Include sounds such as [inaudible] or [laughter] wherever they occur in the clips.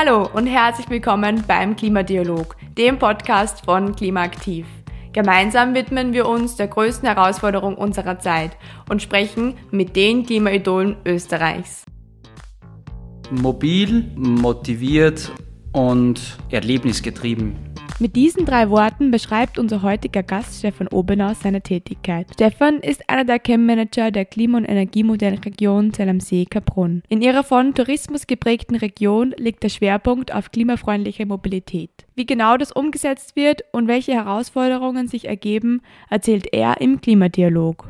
Hallo und herzlich willkommen beim Klimadialog, dem Podcast von Klimaaktiv. Gemeinsam widmen wir uns der größten Herausforderung unserer Zeit und sprechen mit den Klimaidolen Österreichs. Mobil, motiviert und erlebnisgetrieben. Mit diesen drei Worten beschreibt unser heutiger Gast Stefan Obenau seine Tätigkeit. Stefan ist einer der Chem-Manager der Klima- und Energiemodellregion Zell am See Kaprun. In ihrer von Tourismus geprägten Region liegt der Schwerpunkt auf klimafreundliche Mobilität. Wie genau das umgesetzt wird und welche Herausforderungen sich ergeben, erzählt er im Klimadialog.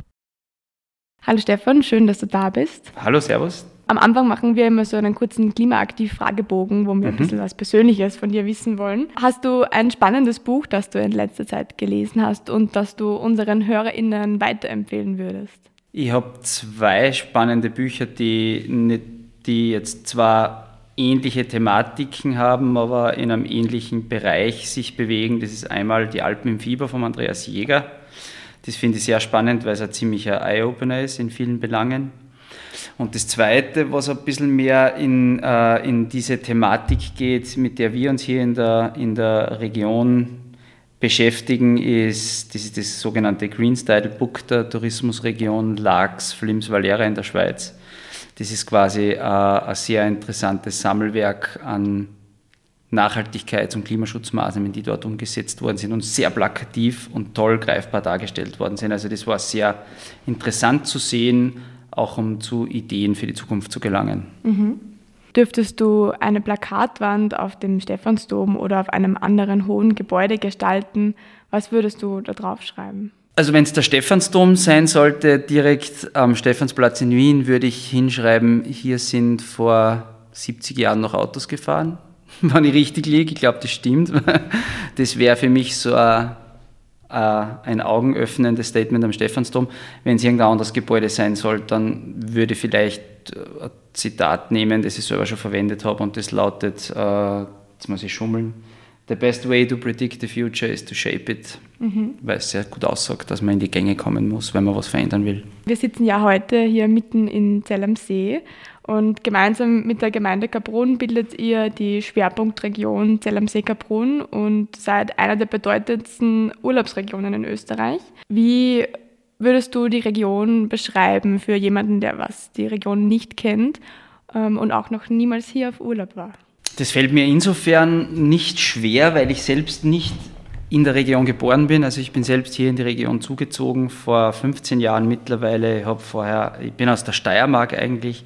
Hallo Stefan, schön, dass du da bist. Hallo, Servus. Am Anfang machen wir immer so einen kurzen Klimaaktiv-Fragebogen, wo wir mhm. ein bisschen was Persönliches von dir wissen wollen. Hast du ein spannendes Buch, das du in letzter Zeit gelesen hast und das du unseren HörerInnen weiterempfehlen würdest? Ich habe zwei spannende Bücher, die, die jetzt zwar ähnliche Thematiken haben, aber in einem ähnlichen Bereich sich bewegen. Das ist einmal Die Alpen im Fieber von Andreas Jäger. Das finde ich sehr spannend, weil es ein ziemlicher Eye-Opener ist in vielen Belangen. Und das Zweite, was ein bisschen mehr in, äh, in diese Thematik geht, mit der wir uns hier in der, in der Region beschäftigen, ist das, ist das sogenannte Green Style Book der Tourismusregion Lax, Flims, Valera in der Schweiz. Das ist quasi äh, ein sehr interessantes Sammelwerk an Nachhaltigkeits- und Klimaschutzmaßnahmen, die dort umgesetzt worden sind und sehr plakativ und toll greifbar dargestellt worden sind. Also das war sehr interessant zu sehen, auch um zu Ideen für die Zukunft zu gelangen. Mhm. Dürftest du eine Plakatwand auf dem Stephansdom oder auf einem anderen hohen Gebäude gestalten? Was würdest du da drauf schreiben? Also wenn es der Stephansdom sein sollte, direkt am Stephansplatz in Wien, würde ich hinschreiben, hier sind vor 70 Jahren noch Autos gefahren. [laughs] Wenn ich richtig liege, ich glaube, das stimmt. [laughs] Das wäre für mich so ein ein augenöffnendes Statement am Stephansdom. Wenn es irgendein anderes Gebäude sein soll, dann würde ich vielleicht äh, ein Zitat nehmen, das ich selber schon verwendet habe und das lautet, äh, jetzt muss ich schummeln, The best way to predict the future is to shape it, mhm. weil es sehr gut aussagt, dass man in die Gänge kommen muss, wenn man was verändern will. Wir sitzen ja heute hier mitten in Zell am See und gemeinsam mit der Gemeinde Kaprun bildet ihr die Schwerpunktregion Zell am See Kaprun und seid einer der bedeutendsten Urlaubsregionen in Österreich. Wie würdest du die Region beschreiben für jemanden, der was die Region nicht kennt ähm, und auch noch niemals hier auf Urlaub war? Das fällt mir insofern nicht schwer, weil ich selbst nicht in der Region geboren bin. Also ich bin selbst hier in die Region zugezogen vor 15 Jahren mittlerweile. Ich, vorher, ich bin aus der Steiermark eigentlich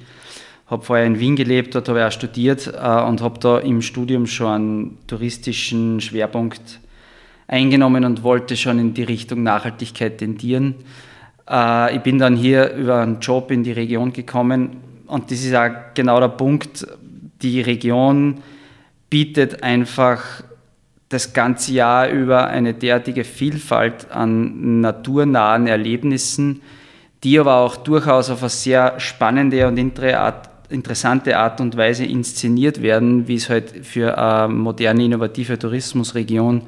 habe vorher in Wien gelebt, dort habe ich auch studiert äh, und habe da im Studium schon einen touristischen Schwerpunkt eingenommen und wollte schon in die Richtung Nachhaltigkeit tendieren. Äh, ich bin dann hier über einen Job in die Region gekommen und das ist auch genau der Punkt. Die Region bietet einfach das ganze Jahr über eine derartige Vielfalt an naturnahen Erlebnissen, die aber auch durchaus auf eine sehr spannende und interessante Art und Weise inszeniert werden, wie es halt für eine moderne, innovative Tourismusregion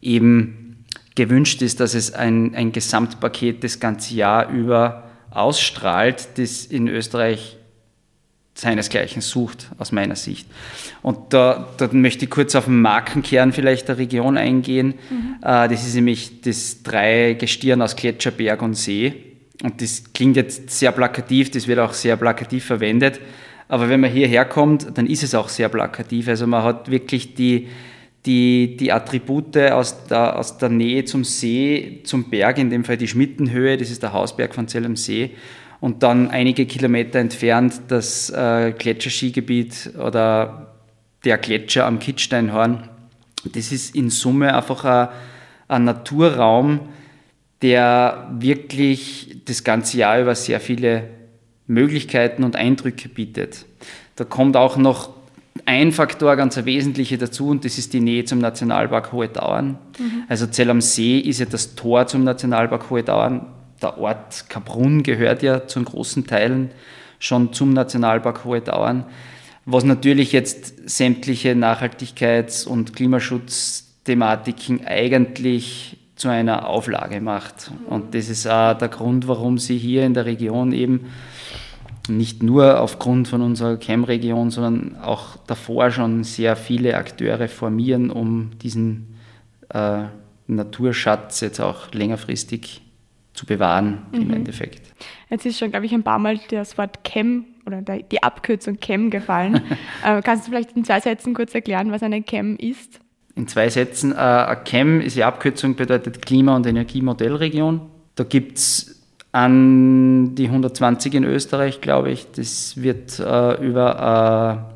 eben gewünscht ist, dass es ein, ein Gesamtpaket das ganze Jahr über ausstrahlt, das in Österreich seinesgleichen sucht, aus meiner Sicht. Und da, da möchte ich kurz auf den Markenkern vielleicht der Region eingehen. Mhm. Äh, das ist nämlich das Dreigestirn aus Gletscher, Berg und See und das klingt jetzt sehr plakativ, das wird auch sehr plakativ verwendet, aber wenn man hierher kommt, dann ist es auch sehr plakativ. Also man hat wirklich die, die, die Attribute aus der, aus der Nähe zum See, zum Berg, in dem Fall die Schmittenhöhe, das ist der Hausberg von Zell am See, und dann einige Kilometer entfernt das äh, Gletscherskigebiet oder der Gletscher am Kitzsteinhorn. Das ist in Summe einfach ein, ein Naturraum, der wirklich das ganze Jahr über sehr viele Möglichkeiten und Eindrücke bietet. Da kommt auch noch ein Faktor, ganz ein wesentlicher dazu, und das ist die Nähe zum Nationalpark Hohe Dauern. Mhm. Also Zell am See ist ja das Tor zum Nationalpark Hohe Dauern. Der Ort Kaprun gehört ja zu großen Teilen schon zum Nationalpark Hohe Dauern, was natürlich jetzt sämtliche Nachhaltigkeits- und Klimaschutzthematiken eigentlich zu einer Auflage macht. Und das ist auch der Grund, warum sie hier in der Region eben nicht nur aufgrund von unserer CAM-Region, sondern auch davor schon sehr viele Akteure formieren, um diesen äh, Naturschatz jetzt auch längerfristig zu bewahren mhm. im Endeffekt. Jetzt ist schon, glaube ich, ein paar Mal das Wort CAM oder die Abkürzung CAM gefallen. [laughs] äh, kannst du vielleicht in zwei Sätzen kurz erklären, was eine CAM ist? In zwei Sätzen. Äh, CAM ist die Abkürzung, bedeutet Klima- und Energiemodellregion. Da gibt es an die 120 in Österreich, glaube ich. Das wird äh, über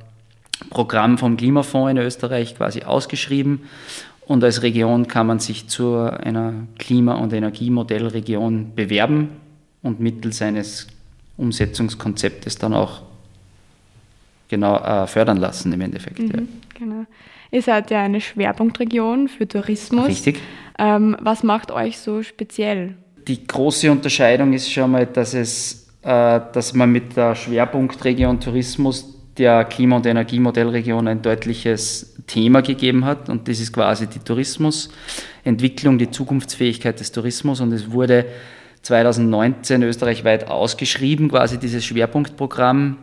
ein Programm vom Klimafonds in Österreich quasi ausgeschrieben. Und als Region kann man sich zu einer Klima- und Energiemodellregion bewerben und mittels eines Umsetzungskonzeptes dann auch genau äh, fördern lassen im Endeffekt. Mhm, ja. Genau. Ihr seid ja eine Schwerpunktregion für Tourismus. Richtig. Ähm, was macht euch so speziell? Die große Unterscheidung ist schon mal, dass, es, äh, dass man mit der Schwerpunktregion Tourismus der Klima- und Energiemodellregion ein deutliches Thema gegeben hat und das ist quasi die Tourismusentwicklung, die Zukunftsfähigkeit des Tourismus und es wurde 2019 österreichweit ausgeschrieben, quasi dieses Schwerpunktprogramm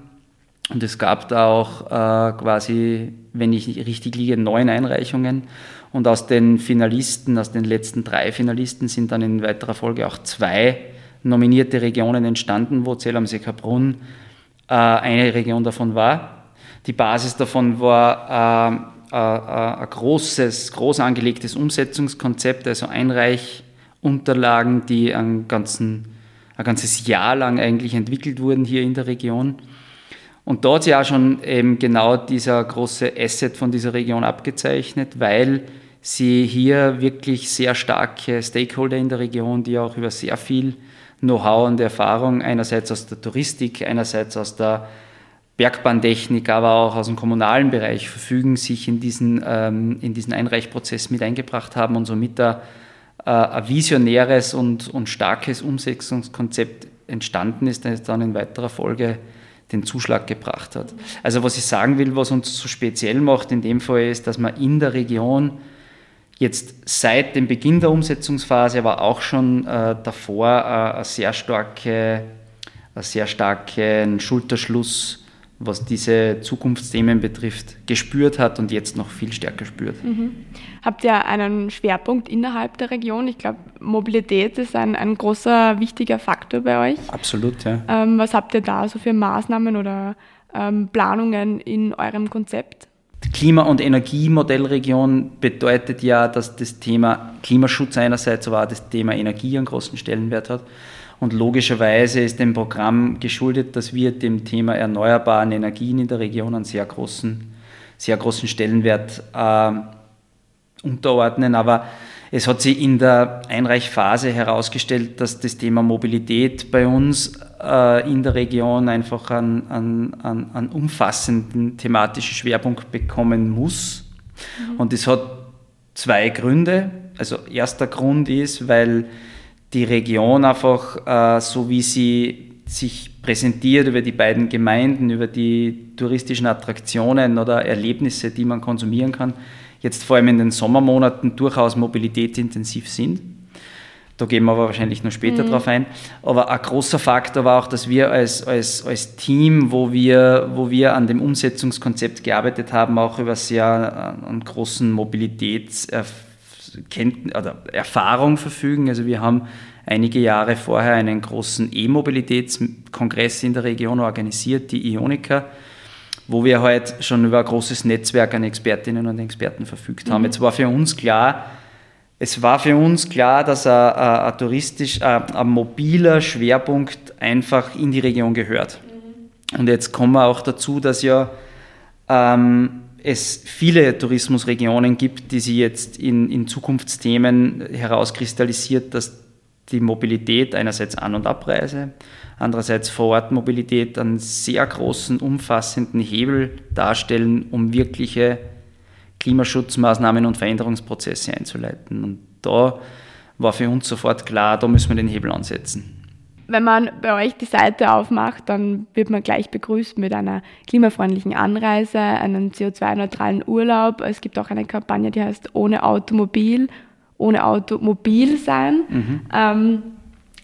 und es gab da auch äh, quasi, wenn ich richtig liege, neun Einreichungen und aus den Finalisten, aus den letzten drei Finalisten sind dann in weiterer Folge auch zwei nominierte Regionen entstanden, wo Zell am See Kaprun äh, eine Region davon war. Die Basis davon war äh, äh, ein großes, groß angelegtes Umsetzungskonzept, also Einreichunterlagen, die ein, ganzen, ein ganzes Jahr lang eigentlich entwickelt wurden hier in der Region. Und dort ja schon eben genau dieser große Asset von dieser Region abgezeichnet, weil sie hier wirklich sehr starke Stakeholder in der Region, die auch über sehr viel Know-how und Erfahrung einerseits aus der Touristik, einerseits aus der Bergbahntechnik, aber auch aus dem kommunalen Bereich verfügen, sich in diesen, ähm, in diesen Einreichprozess mit eingebracht haben und somit da, äh, ein visionäres und, und starkes Umsetzungskonzept entstanden ist, das dann in weiterer Folge den Zuschlag gebracht hat. Also was ich sagen will, was uns so speziell macht in dem Fall ist, dass man in der Region jetzt seit dem Beginn der Umsetzungsphase, aber auch schon äh, davor äh, eine sehr starke, einen sehr starken Schulterschluss, was diese Zukunftsthemen betrifft, gespürt hat und jetzt noch viel stärker spürt. Mhm. Habt ihr einen Schwerpunkt innerhalb der Region? Ich glaube, Mobilität ist ein, ein großer, wichtiger Faktor bei euch. Absolut, ja. Ähm, was habt ihr da so für Maßnahmen oder ähm, Planungen in eurem Konzept? Klima- und Energiemodellregion bedeutet ja, dass das Thema Klimaschutz einerseits, aber auch das Thema Energie einen großen Stellenwert hat. Und logischerweise ist dem Programm geschuldet, dass wir dem Thema erneuerbaren Energien in der Region einen sehr großen, sehr großen Stellenwert äh, unterordnen. Aber es hat sich in der Einreichphase herausgestellt, dass das Thema Mobilität bei uns äh, in der Region einfach einen, einen, einen, umfassenden thematischen Schwerpunkt bekommen muss. Mhm. Und das hat zwei Gründe. Also erster Grund ist, weil die Region einfach, äh, so wie sie sich präsentiert über die beiden Gemeinden, über die touristischen Attraktionen oder Erlebnisse, die man konsumieren kann, jetzt vor allem in den Sommermonaten durchaus mobilitätsintensiv sind. Da gehen wir aber wahrscheinlich noch später mhm. drauf ein. Aber ein großer Faktor war auch, dass wir als, als, als Team, wo wir, wo wir an dem Umsetzungskonzept gearbeitet haben, auch über sehr äh, einen großen Mobilitätserfahrung verfügen. Also wir haben einige Jahre vorher einen großen E-Mobilitätskongress in der Region organisiert, die Ionica wo wir halt schon über ein großes Netzwerk an Expertinnen und Experten verfügt haben. Mhm. Jetzt war für uns klar, es war für uns klar, dass ein, ein, ein touristisch, ein, ein, mobiler Schwerpunkt einfach in die Region gehört. Mhm. Und jetzt kommen wir auch dazu, dass ja ähm, es viele Tourismusregionen gibt, die sich jetzt in, in Zukunftsthemen herauskristallisiert, dass die Mobilität einerseits An- und Abreise, andererseits Vorortmobilität einen sehr großen, umfassenden Hebel darstellen, um wirkliche Klimaschutzmaßnahmen und Veränderungsprozesse einzuleiten. Und da war für uns sofort klar, da müssen wir den Hebel ansetzen. Wenn man bei euch die Seite aufmacht, dann wird man gleich begrüßt mit einer klimafreundlichen Anreise, einem CO2-neutralen Urlaub. Es gibt auch eine Kampagne, die heißt Ohne Automobil, ohne Automobil sein. Mhm. Ähm,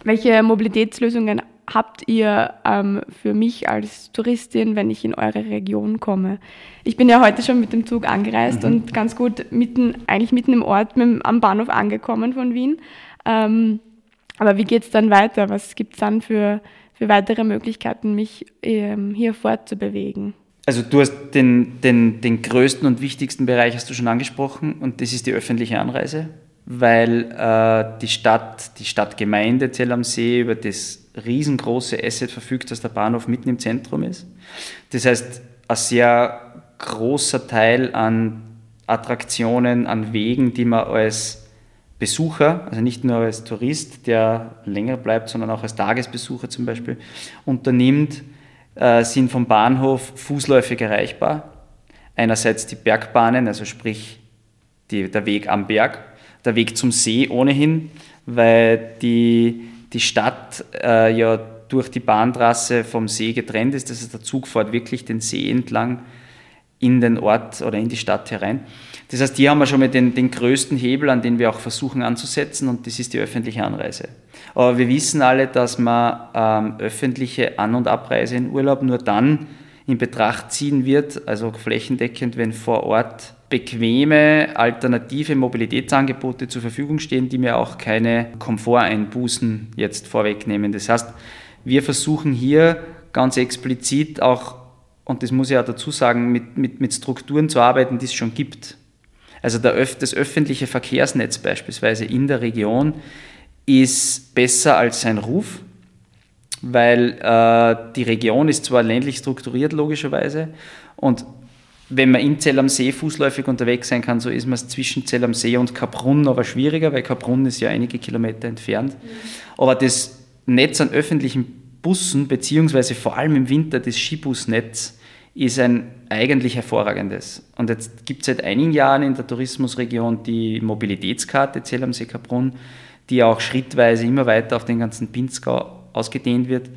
welche Mobilitätslösungen habt ihr ähm, für mich als Touristin, wenn ich in eure Region komme? Ich bin ja heute schon mit dem Zug angereist mhm. und ganz gut mitten, eigentlich mitten im Ort mit, am Bahnhof angekommen von Wien. Ähm, aber wie geht es dann weiter? Was gibt es dann für, für weitere Möglichkeiten, mich ähm, hier fortzubewegen? Also du hast den, den, den größten und wichtigsten Bereich hast du schon angesprochen und das ist die öffentliche Anreise, weil äh, die Stadt, die Stadtgemeinde Zell am See über das riesengroße Asset verfügt, dass der Bahnhof mitten im Zentrum ist. Das heißt, ein sehr großer Teil an Attraktionen, an Wegen, die man als Besucher, also nicht nur als Tourist, der länger bleibt, sondern auch als Tagesbesucher zum Beispiel, unternimmt, äh, sind vom Bahnhof fußläufig erreichbar. Einerseits die Bergbahnen, also sprich die, der Weg am Berg, der Weg zum See ohnehin, weil die, die Stadt äh, ja durch die Bahntrasse vom See getrennt ist. Das heißt, der Zug fährt wirklich den See entlang in den Ort oder in die Stadt herein. Das heißt, hier haben wir schon mal den, den größten Hebel, an den wir auch versuchen anzusetzen, und das ist die öffentliche Anreise. Aber wir wissen alle, dass man ähm, öffentliche An- und Abreise in Urlaub nur dann in Betracht ziehen wird, also flächendeckend, wenn vor Ort bequeme alternative Mobilitätsangebote zur Verfügung stehen, die mir auch keine Komforteinbußen jetzt vorwegnehmen. Das heißt, wir versuchen hier ganz explizit auch, und das muss ich auch dazu sagen, mit, mit, mit Strukturen zu arbeiten, die es schon gibt. Also Öf das öffentliche Verkehrsnetz beispielsweise in der Region ist besser als sein Ruf, weil äh, die Region ist zwar ländlich strukturiert logischerweise und wenn man in Zell am See fußläufig unterwegs sein kann, so ist man es zwischen Zell am See und Kaprun aber schwieriger, weil Kaprun ist ja einige Kilometer entfernt. Mhm. Aber das Netz an öffentlichen Bussen, beziehungsweise vor allem im Winter das Skibusnetz, ist ein eigentlich hervorragendes. Und jetzt gibt es seit einigen Jahren in der Tourismusregion die Mobilitätskarte Zell am See Kaprun, die auch schrittweise immer weiter auf den ganzen Pinzgau ausgedehnt wird.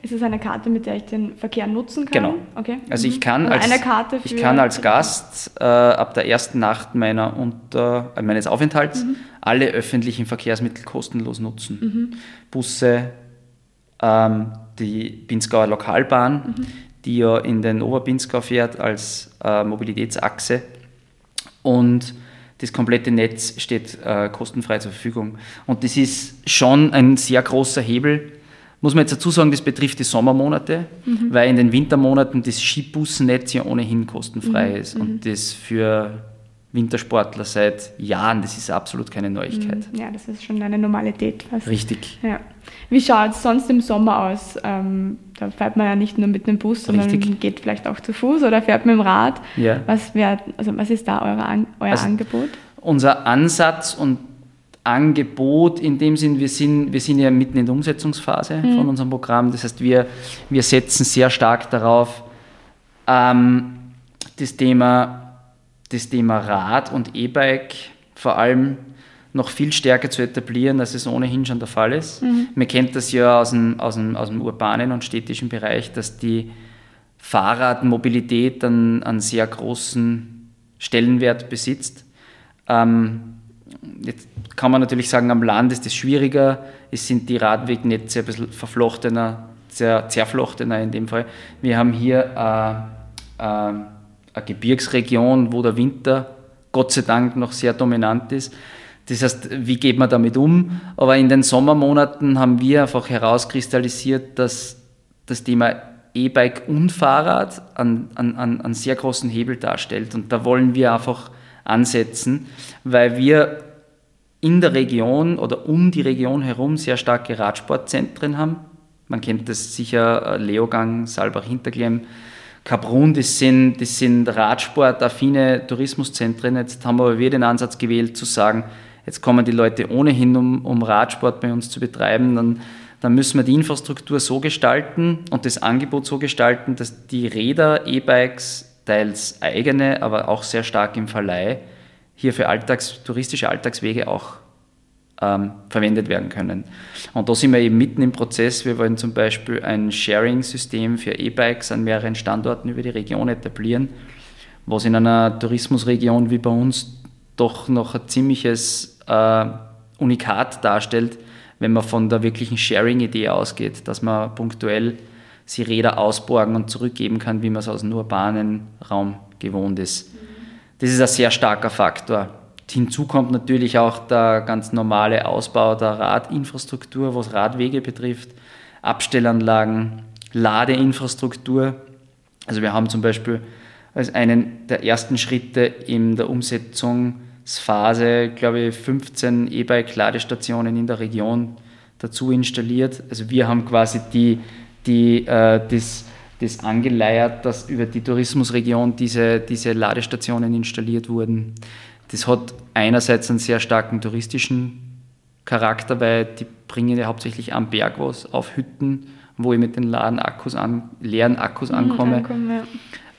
Ist es eine Karte, mit der ich den Verkehr nutzen kann? Genau. Okay. Also ich kann, als, ich kann als Gast äh, ab der ersten Nacht meiner unter, äh, meines Aufenthalts mhm. alle öffentlichen Verkehrsmittel kostenlos nutzen. Mhm. Busse, ähm, die Pinzgauer Lokalbahn, mhm die ja in den Oberpinskau fährt als äh, Mobilitätsachse. Und das komplette Netz steht äh, kostenfrei zur Verfügung. Und das ist schon ein sehr großer Hebel. Muss man jetzt dazu sagen, das betrifft die Sommermonate, mhm. weil in den Wintermonaten das Skibusnetz ja ohnehin kostenfrei mhm. ist. Und mhm. das für Wintersportler seit Jahren. Das ist absolut keine Neuigkeit. Mhm. Ja, das ist schon eine Normalität. Fast. Richtig. Ja. Wie schaut es sonst im Sommer aus? Ähm, da fährt man ja nicht nur mit dem Bus, sondern Richtig. geht vielleicht auch zu Fuß oder fährt mit dem Rad. Ja. Was, wär, also was ist da eure, euer also Angebot? Unser Ansatz und Angebot in dem Sinn, wir sind, wir sind ja mitten in der Umsetzungsphase mhm. von unserem Programm. Das heißt, wir, wir setzen sehr stark darauf, ähm, das Thema das Thema Rad und E-Bike vor allem noch viel stärker zu etablieren, als es ohnehin schon der Fall ist. Mhm. Man kennt das ja aus dem, aus, dem, aus dem urbanen und städtischen Bereich, dass die Fahrradmobilität einen, einen sehr großen Stellenwert besitzt. Ähm, jetzt kann man natürlich sagen, am Land ist es schwieriger, es sind die Radwegnetze ein bisschen verflochtener, sehr zerflochtener in dem Fall. Wir haben hier äh, äh, eine Gebirgsregion, wo der Winter Gott sei Dank noch sehr dominant ist. Das heißt, wie geht man damit um? Aber in den Sommermonaten haben wir einfach herauskristallisiert, dass das Thema E-Bike und Fahrrad einen, einen, einen sehr großen Hebel darstellt. Und da wollen wir einfach ansetzen, weil wir in der Region oder um die Region herum sehr starke Radsportzentren haben. Man kennt das sicher, äh, Leogang, Salbach-Hinterklemm, Kaprun, das sind, das sind Radsport-affine Tourismuszentren. Jetzt haben wir aber wieder den Ansatz gewählt, zu sagen, jetzt kommen die Leute ohnehin, um, um Radsport bei uns zu betreiben. Dann, dann müssen wir die Infrastruktur so gestalten und das Angebot so gestalten, dass die Räder, E-Bikes, teils eigene, aber auch sehr stark im Verleih, hier für Alltags, touristische Alltagswege auch ähm, verwendet werden können. Und da sind wir eben mitten im Prozess. Wir wollen zum Beispiel ein Sharing-System für E-Bikes an mehreren Standorten über die Region etablieren, was in einer Tourismusregion wie bei uns doch noch ein ziemliches äh, Unikat darstellt, wenn man von der wirklichen Sharing-Idee ausgeht, dass man punktuell sie Räder ausborgen und zurückgeben kann, wie man es aus dem urbanen Raum gewohnt ist. Das ist ein sehr starker Faktor. Hinzu kommt natürlich auch der ganz normale Ausbau der Radinfrastruktur, was Radwege betrifft, Abstellanlagen, Ladeinfrastruktur. Also wir haben zum Beispiel als einen der ersten Schritte in der Umsetzungsphase, glaube ich, 15 E-Bike-Ladestationen in der Region dazu installiert. Also wir haben quasi die, die, äh, das, das angeleiert, dass über die Tourismusregion diese, diese Ladestationen installiert wurden. Das hat einerseits einen sehr starken touristischen Charakter, weil die bringen ja hauptsächlich am Berg was auf Hütten, wo ich mit den leeren Akkus, an, leeren Akkus mhm, ankomme. Ankommen, ja.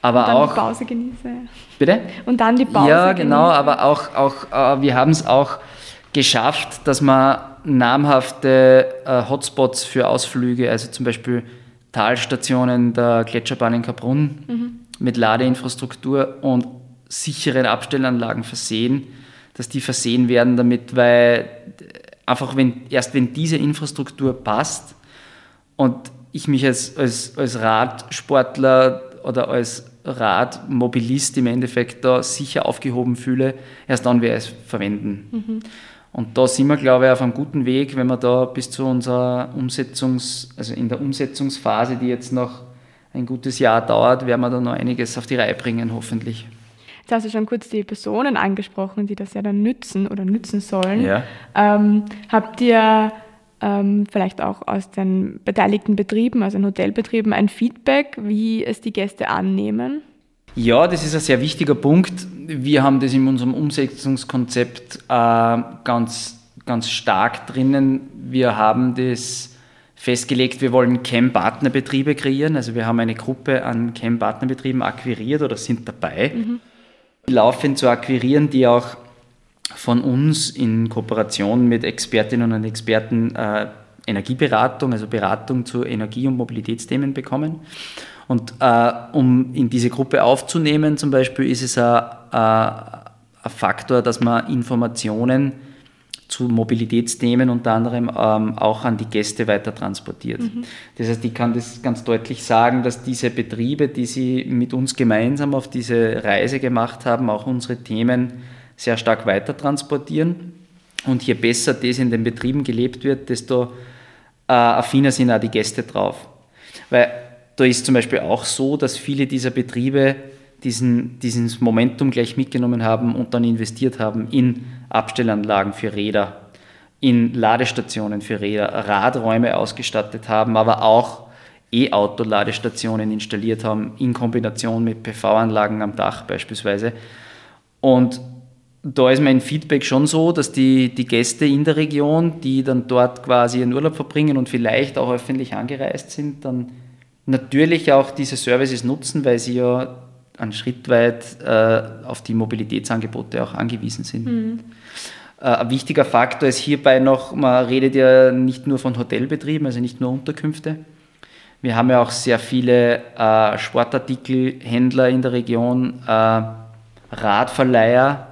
Aber Und dann auch. Die Pause genieße. Bitte? Und dann die Pause. Ja, genau, genieße. aber auch, auch äh, wir haben es auch geschafft, dass man namhafte äh, Hotspots für Ausflüge, also zum Beispiel Talstationen der Gletscherbahn in Kaprun mhm. mit Ladeinfrastruktur und sicheren Abstellanlagen versehen, dass die versehen werden damit, weil einfach wenn, erst wenn diese Infrastruktur passt und ich mich als, als, als Radsportler oder als Radmobilist im Endeffekt da sicher aufgehoben fühle, erst dann werde ich es verwenden. Mhm. Und da sind wir, glaube ich, auf einem guten Weg, wenn wir da bis zu unserer Umsetzungs-, also in der Umsetzungsphase, die jetzt noch ein gutes Jahr dauert, werden wir da noch einiges auf die Reihe bringen, hoffentlich. Jetzt hast du schon kurz die Personen angesprochen, die das ja dann nützen oder nützen sollen. Ja. Ähm, habt ihr ähm, vielleicht auch aus den beteiligten Betrieben, also den Hotelbetrieben, ein Feedback, wie es die Gäste annehmen? Ja, das ist ein sehr wichtiger Punkt. Wir haben das in unserem Umsetzungskonzept äh, ganz, ganz stark drinnen. Wir haben das festgelegt, wir wollen CAM-Partnerbetriebe kreieren. Also wir haben eine Gruppe an CAM-Partnerbetrieben akquiriert oder sind dabei. Mhm laufend zu akquirieren, die auch von uns in Kooperation mit Expertinnen und Experten äh, Energieberatung, also Beratung zu Energie- und Mobilitätsthemen bekommen. Und äh, um in diese Gruppe aufzunehmen, zum Beispiel, ist es ein, ein Faktor, dass man Informationen zu Mobilitätsthemen unter anderem ähm, auch an die Gäste weiter transportiert. Mhm. Das heißt, ich kann das ganz deutlich sagen, dass diese Betriebe, die sie mit uns gemeinsam auf diese Reise gemacht haben, auch unsere Themen sehr stark weiter transportieren. Und je besser das in den Betrieben gelebt wird, desto äh, affiner sind auch die Gäste drauf. Weil da ist zum Beispiel auch so, dass viele dieser Betriebe diesen, dieses Momentum gleich mitgenommen haben und dann investiert haben in Abstellanlagen für Räder, in Ladestationen für Räder, Radräume ausgestattet haben, aber auch E-Auto-Ladestationen installiert haben, in Kombination mit PV-Anlagen am Dach beispielsweise. Und da ist mein Feedback schon so, dass die, die Gäste in der Region, die dann dort quasi ihren Urlaub verbringen und vielleicht auch öffentlich angereist sind, dann natürlich auch diese Services nutzen, weil sie ja einen Schritt weit äh, auf die Mobilitätsangebote auch angewiesen sind. Mhm. Äh, ein wichtiger Faktor ist hierbei noch, man redet ja nicht nur von Hotelbetrieben, also nicht nur Unterkünfte. Wir haben ja auch sehr viele äh, Sportartikelhändler in der Region, äh, Radverleiher,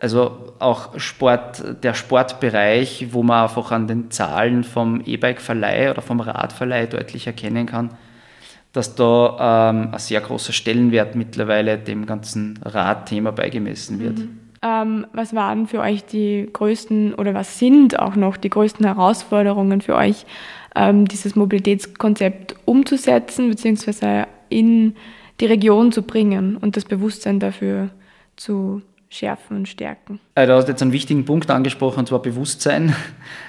also auch Sport, der Sportbereich, wo man einfach an den Zahlen vom E-Bike-Verleih oder vom Radverleih deutlich erkennen kann, dass da ähm, ein sehr großer Stellenwert mittlerweile dem ganzen Radthema beigemessen wird. Mhm. Ähm, was waren für euch die größten oder was sind auch noch die größten Herausforderungen für euch, ähm, dieses Mobilitätskonzept umzusetzen bzw. in die Region zu bringen und das Bewusstsein dafür zu schärfen und stärken. Äh, du hast jetzt einen wichtigen Punkt angesprochen, und zwar Bewusstsein.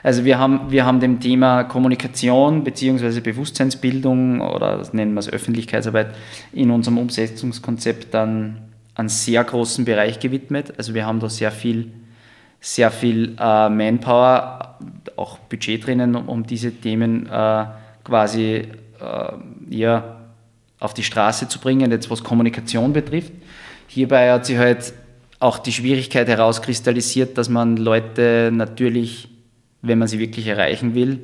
Also wir haben, wir haben dem Thema Kommunikation bzw. Bewusstseinsbildung oder das nennen wir es Öffentlichkeitsarbeit in unserem Umsetzungskonzept dann einen sehr großen Bereich gewidmet. Also wir haben da sehr viel, sehr viel äh, Manpower, auch Budget drinnen, um, um diese Themen äh, quasi äh, ja, auf die Straße zu bringen, jetzt was Kommunikation betrifft. Hierbei hat sich halt auch die Schwierigkeit herauskristallisiert, dass man Leute natürlich, wenn man sie wirklich erreichen will,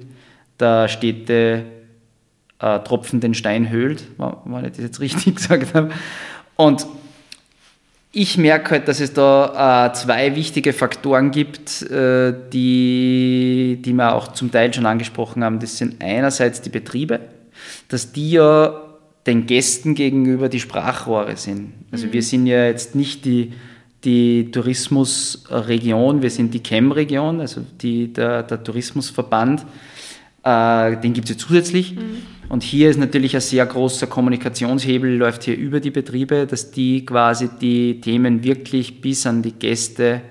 der Städte äh, Tropfen den Stein höhlt, wenn ich das jetzt [laughs] richtig gesagt habe. Und Ich merke halt, dass es da äh, zwei wichtige Faktoren gibt, äh, die, die wir auch zum Teil schon angesprochen haben. Das sind einerseits die Betriebe, dass die ja den Gästen gegenüber die Sprachrohre sind. Also mhm. wir sind ja jetzt nicht die, die Tourismusregion, wir sind die CHEM-Region, also die, der, der Tourismusverband. Äh, den gibt es ja zusätzlich. Mhm. Und hier ist natürlich ein sehr großer Kommunikationshebel, läuft hier über die Betriebe, dass die quasi die Themen wirklich bis an die Gäste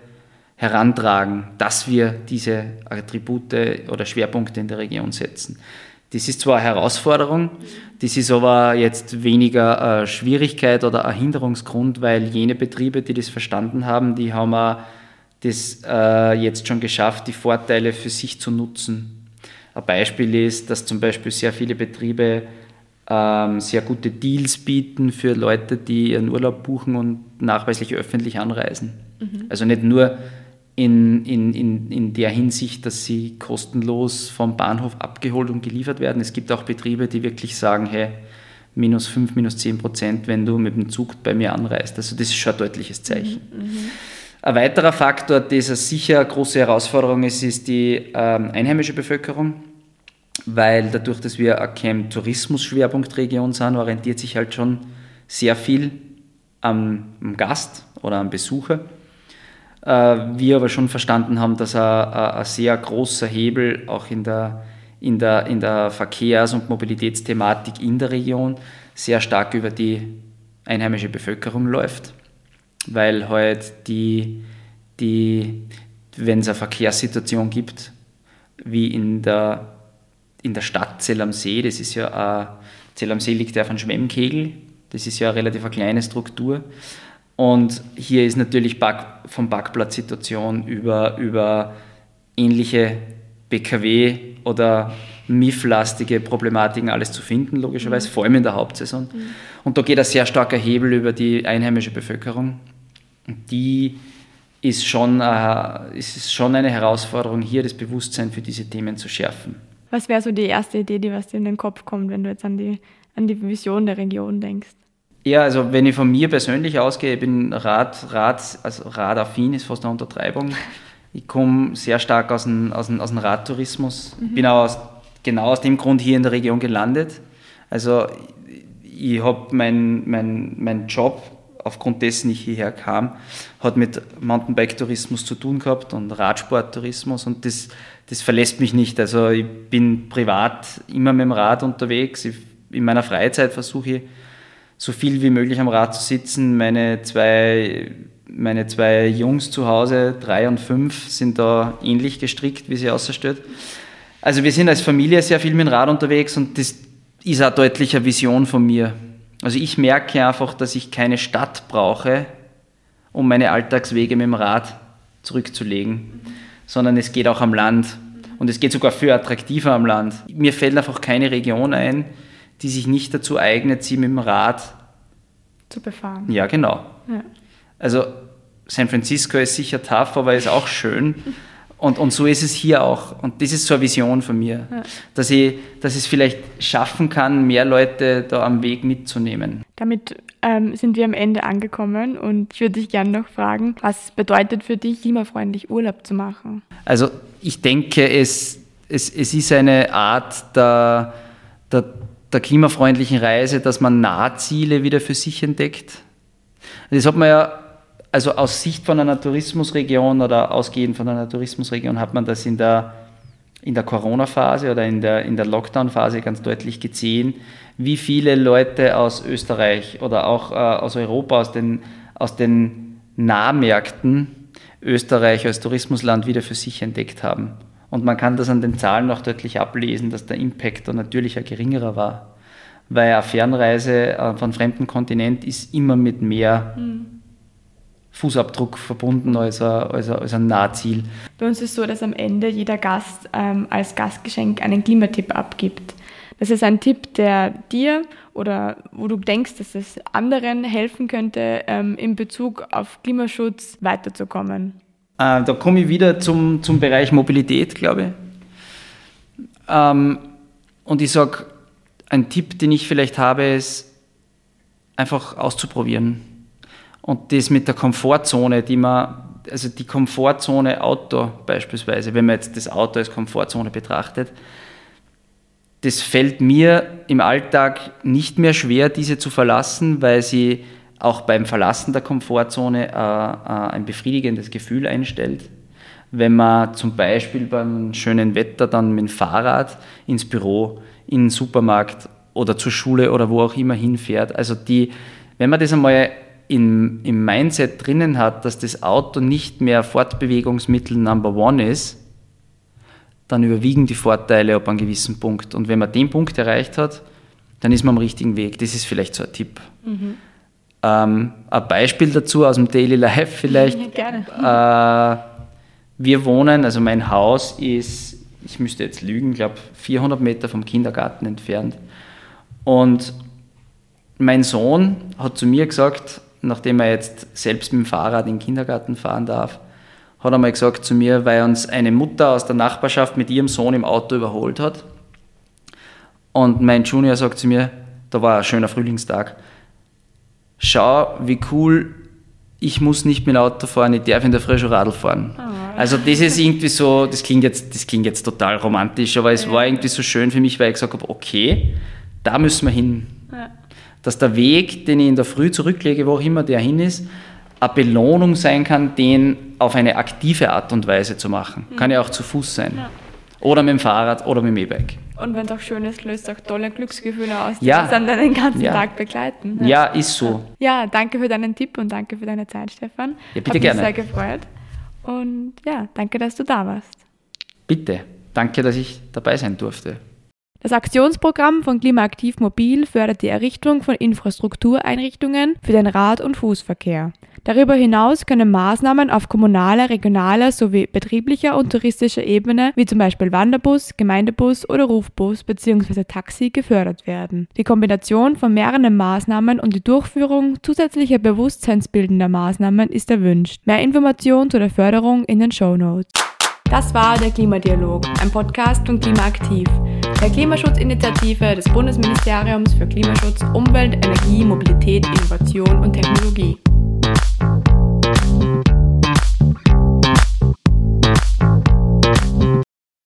herantragen, dass wir diese Attribute oder Schwerpunkte in der Region setzen. Das ist zwar eine Herausforderung, das ist aber jetzt weniger eine Schwierigkeit oder ein Hinderungsgrund, weil jene Betriebe, die das verstanden haben, die haben das äh, jetzt schon geschafft, die Vorteile für sich zu nutzen ein Beispiel ist, dass zum Beispiel sehr viele Betriebe ähm, sehr gute Deals bieten für Leute, die ihren Urlaub buchen und nachweislich öffentlich anreisen. Mhm. Also nicht nur in, in, in, in der Hinsicht, dass sie kostenlos vom Bahnhof abgeholt und geliefert werden. Es gibt auch Betriebe, die wirklich sagen, hey, minus 5, minus 10 Prozent, wenn du mit dem Zug bei mir anreist. Also das ist schon ein deutliches Zeichen. Mhm. mhm. Ein weiterer Faktor, der sicher eine große Herausforderung ist, ist die ähm, einheimische Bevölkerung weil dadurch, dass wir eine Tourismus-Schwerpunktregion sind, orientiert sich halt schon sehr viel am, Gast oder am Besucher. Äh, wir aber schon verstanden haben, dass ein, ein, sehr großer Hebel auch in der, in der, in der Verkehrs- und Mobilitätsthematik in der Region sehr stark über die einheimische Bevölkerung läuft, weil halt die, die wenn es eine Verkehrssituation gibt, wie in der in der Stadt Zell am See, das ist ja, äh, Zell am See liegt ja auf einem Schwemmkegel, das ist ja eine relativ kleine Struktur. Und hier ist natürlich Back, von Parkplatzsituation über, über ähnliche BKW oder MIF-lastige Problematiken alles zu finden, logischerweise, mhm. vor allem in der Hauptsaison. Mhm. Und da geht ein sehr starker Hebel über die einheimische Bevölkerung. Und die ist schon, äh, ist schon eine Herausforderung, hier das Bewusstsein für diese Themen zu schärfen. Was wäre so die erste Idee, die was dir in den Kopf kommt, wenn du jetzt an die, an die Vision der Region denkst? Ja, also wenn ich von mir persönlich ausgehe, ich bin Rad, Rad, also Radaffin ist fast eine Untertreibung. Ich komme sehr stark aus dem, aus dem, aus dem Radtourismus. Mhm. Bin auch aus, genau aus dem Grund hier in der Region gelandet. Also ich habe meinen mein, mein Job, aufgrund dessen ich hierher kam, hat mit Mountainbike-Tourismus zu tun gehabt und Radsporttourismus und das das verlässt mich nicht. Also ich bin privat immer mit dem Rad unterwegs. Ich, in meiner Freizeit versuche ich so viel wie möglich am Rad zu sitzen. Meine zwei, meine zwei Jungs zu Hause, drei und fünf, sind da ähnlich gestrickt, wie sie außerstellt. Also wir sind als Familie sehr viel mit dem Rad unterwegs und das ist eine deutliche Vision von mir. Also ich merke einfach, dass ich keine Stadt brauche, um meine Alltagswege mit dem Rad zurückzulegen sondern es geht auch am Land. Und es geht sogar viel attraktiver am Land. Mir fällt einfach keine Region ein, die sich nicht dazu eignet, sie mit dem Rad zu befahren. Ja, genau. Ja. Also San Francisco ist sicher tough, aber ist auch schön. Und, und so ist es hier auch. Und das ist so eine Vision von mir, ja. dass, ich, dass ich es vielleicht schaffen kann, mehr Leute da am Weg mitzunehmen. Damit ähm, sind wir am Ende angekommen und ich würde dich gerne noch fragen, was bedeutet für dich, klimafreundlich Urlaub zu machen? Also ich denke, es, es, es ist eine Art der, der, der klimafreundlichen Reise, dass man Nahziele wieder für sich entdeckt. Das hat man ja also aus Sicht von einer Tourismusregion oder ausgehend von einer Tourismusregion hat man das in der, in der Corona-Phase oder in der, in der Lockdown-Phase ganz deutlich gesehen, wie viele Leute aus Österreich oder auch äh, aus Europa, aus den, aus den Nahmärkten Österreich als Tourismusland wieder für sich entdeckt haben. Und man kann das an den Zahlen auch deutlich ablesen, dass der Impact da natürlich ein geringerer war. Weil eine Fernreise äh, von fremden Kontinent ist immer mit mehr mhm Fußabdruck verbunden als ein, als, ein, als ein Nahziel. Bei uns ist es so, dass am Ende jeder Gast ähm, als Gastgeschenk einen Klimatipp abgibt. Das ist ein Tipp, der dir oder wo du denkst, dass es anderen helfen könnte, ähm, in Bezug auf Klimaschutz weiterzukommen. Äh, da komme ich wieder zum, zum Bereich Mobilität, glaube ich. Ähm, und ich sage, ein Tipp, den ich vielleicht habe, ist einfach auszuprobieren Und das mit der Komfortzone, die man, also die Komfortzone Auto beispielsweise, wenn man jetzt das Auto als Komfortzone betrachtet, das fällt mir im Alltag nicht mehr schwer, diese zu verlassen, weil sie auch beim Verlassen der Komfortzone äh, äh, ein befriedigendes Gefühl einstellt. Wenn man zum Beispiel beim schönen Wetter dann mit dem Fahrrad ins Büro, in den Supermarkt oder zur Schule oder wo auch immer hinfährt. Also die, wenn man das einmal in, im Mindset drinnen hat, dass das Auto nicht mehr Fortbewegungsmittel Number One ist, dann überwiegen die Vorteile ab einem gewissen Punkt. Und wenn man den Punkt erreicht hat, dann ist man am richtigen Weg. Das ist vielleicht so ein Tipp. Mhm. Ähm, ein Beispiel dazu aus dem Daily Life vielleicht. [laughs] Ja, gerne. Äh, wir wohnen, also mein Haus ist, ich müsste jetzt lügen, glaube 400 Meter vom Kindergarten entfernt. Und mein Sohn hat zu mir gesagt, nachdem er jetzt selbst mit dem Fahrrad in den Kindergarten fahren darf, hat er mal gesagt zu mir, weil uns eine Mutter aus der Nachbarschaft mit ihrem Sohn im Auto überholt hat. Und mein Junior sagt zu mir, da war ein schöner Frühlingstag, schau, wie cool, ich muss nicht mit dem Auto fahren, ich darf in der Früh schon Radl fahren. Oh. Also das ist irgendwie so, das klingt jetzt, das klingt jetzt total romantisch, aber es ja. war irgendwie so schön für mich, weil ich gesagt habe, okay, da müssen wir hin. Ja. Dass der Weg, den ich in der Früh zurücklege, wo auch immer der hin ist, eine Belohnung sein kann, den auf eine aktive Art und Weise zu machen. Mhm. Kann ja auch zu Fuß sein. Ja. Oder mit dem Fahrrad oder mit dem E-Bike. Und wenn es auch schön ist, löst auch tolle Glücksgefühle aus, die ja. uns dann den ganzen ja. Tag begleiten. Ja. ist so. Ja, danke für deinen Tipp und danke für deine Zeit, Stefan. Ja, bitte Hat gerne. mich sehr gefreut. Und ja, danke, dass du da warst. Bitte. Danke, dass ich dabei sein durfte. Das Aktionsprogramm von Klimaaktiv Mobil fördert die Errichtung von Infrastruktureinrichtungen für den Rad- und Fußverkehr. Darüber hinaus können Maßnahmen auf kommunaler, regionaler sowie betrieblicher und touristischer Ebene, wie zum Beispiel Wanderbus, Gemeindebus oder Rufbus bzw. Taxi, gefördert werden. Die Kombination von mehreren Maßnahmen und die Durchführung zusätzlicher bewusstseinsbildender Maßnahmen ist erwünscht. Mehr Informationen zu der Förderung in den Show Notes. Das war der Klimadialog, ein Podcast von Klimaaktiv, der Klimaschutzinitiative des Bundesministeriums für Klimaschutz, Umwelt, Energie, Mobilität, Innovation und Technologie.